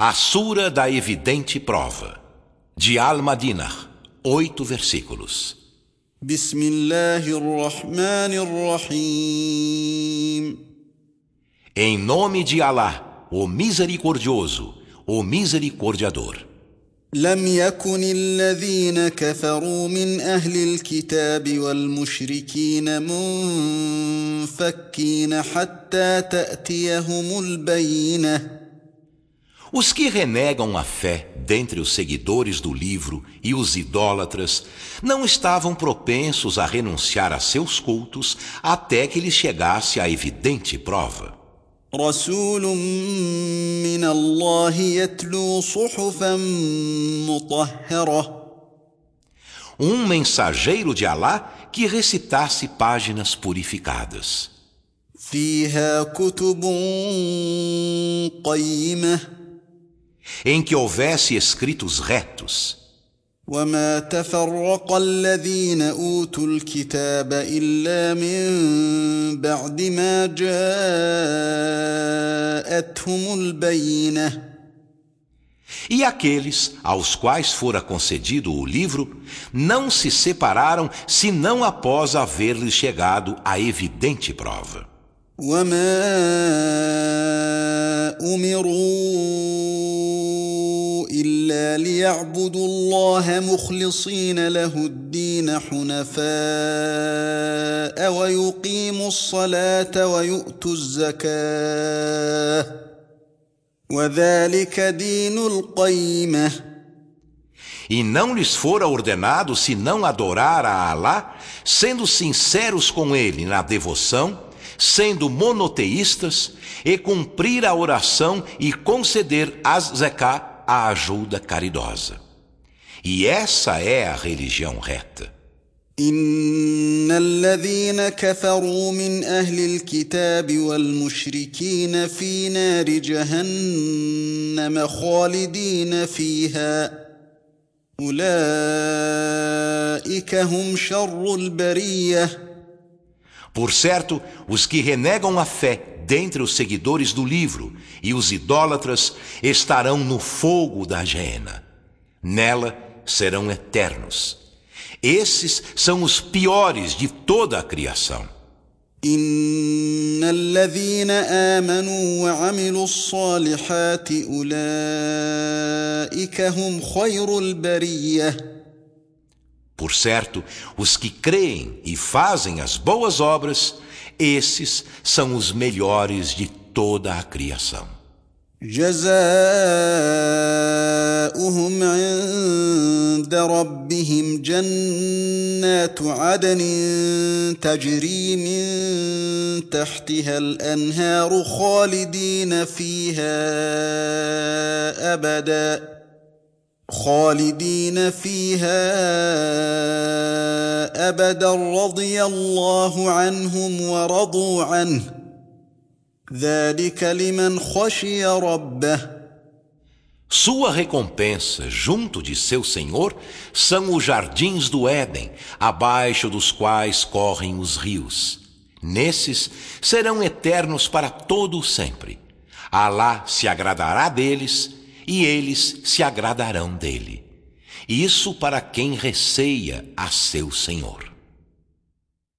A Sura da Evidente Prova, de Al-Madinah, oito versículos. الرحيم Em nome de Alá, o Misericordioso, o Misericordiador. لم يكن الذين كفروا من أهل الكتاب والمشركين منفكين حتى تأتيهم البينة Os que renegam a fé dentre os seguidores do livro e os idólatras não estavam propensos a renunciar a seus cultos até que lhes chegasse a evidente prova. رسول من الله يتلو صحفا مطهرة Um mensageiro de Alá que recitasse páginas purificadas, فيها كتب قيمة em que houvesse escritos retos. وما تفرق الذين اوتوا الكتاب الا من بعد ما جاءتهم البينه E aqueles aos quais fora concedido o livro não se separaram senão após haver-lhes chegado a evidente prova. وما امروا الا ليعبدوا الله مخلصين له الدين حنفاء ويقيموا الصلاه ويؤتوا الزكاه وذلك دين القيمه E não lhes fora ordenado senão adorar a Alá, sendo sinceros com ele na devoção, sendo monoteístas, e cumprir a oração e conceder as zeká a ajuda caridosa. E essa é a religião reta. ان الذين كفروا من أهل الكتاب والمشركين في نار جهنم خالدين فيها اولئك هم شر البريه Por certo, os que renegam a fé dentre os seguidores do livro e os idólatras estarão no fogo da Geena. Nela serão eternos. Esses são os piores de toda a criação. ان الذين امنوا وعملوا الصالحات اولئك هم خير البريه Por certo, os que creem e fazem as boas obras, esses são os melhores de toda a criação. جزاؤهم عند ربهم جنات عدن تجري من تحتها الانهار خالدين فيها ابدا خالدين فيها ابدا رضي الله عنهم ورضوا عنه ذلك لمن خشي ربه Sua recompensa junto de seu Senhor são os jardins do Éden, abaixo dos quais correm os rios. Nesses serão eternos para todo o sempre. Alá se agradará deles e eles se agradarão dele. Isso para quem receia a seu Senhor.